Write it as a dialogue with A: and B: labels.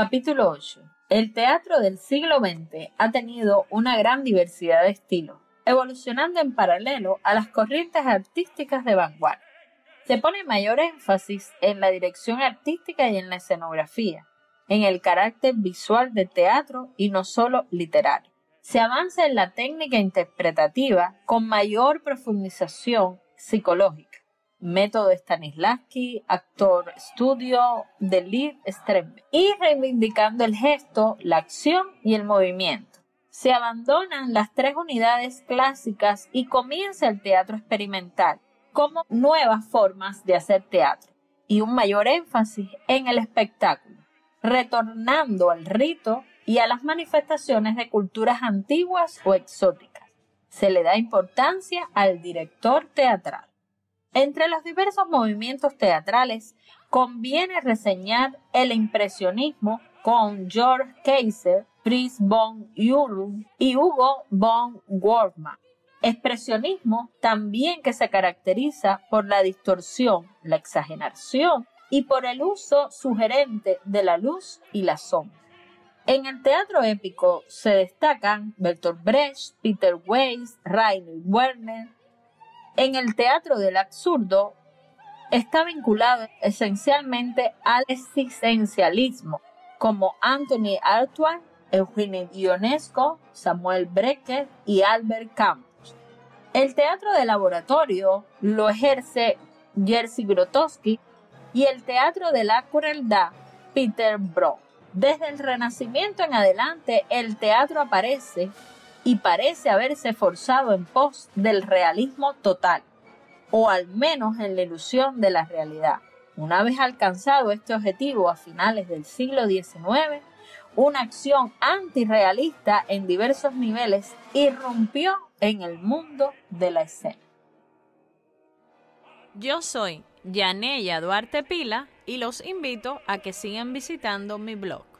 A: Capítulo 8. El teatro del siglo XX ha tenido una gran diversidad de estilos, evolucionando en paralelo a las corrientes artísticas de vanguardia. Se pone mayor énfasis en la dirección artística y en la escenografía, en el carácter visual del teatro y no solo literario. Se avanza en la técnica interpretativa con mayor profundización psicológica. Método Stanislavski, actor estudio de Liv Stremberg, y reivindicando el gesto, la acción y el movimiento. Se abandonan las tres unidades clásicas y comienza el teatro experimental como nuevas formas de hacer teatro y un mayor énfasis en el espectáculo, retornando al rito y a las manifestaciones de culturas antiguas o exóticas. Se le da importancia al director teatral. Entre los diversos movimientos teatrales, conviene reseñar el impresionismo con George Kaiser, Fritz von Uhlen y Hugo von Wortmann. Expresionismo también que se caracteriza por la distorsión, la exageración y por el uso sugerente de la luz y la sombra. En el teatro épico se destacan Bertolt Brecht, Peter Weiss, Rainer Werner. En el teatro del absurdo está vinculado esencialmente al existencialismo, como Anthony Artaud, Eugene Ionesco, Samuel Brecker y Albert Camus. El teatro de laboratorio lo ejerce Jerzy Grotowski y el teatro de la crueldad Peter Brock. Desde el Renacimiento en adelante, el teatro aparece y parece haberse forzado en pos del realismo total, o al menos en la ilusión de la realidad. Una vez alcanzado este objetivo a finales del siglo XIX, una acción antirrealista en diversos niveles irrumpió en el mundo de la escena.
B: Yo soy Yaneya Duarte Pila y los invito a que sigan visitando mi blog.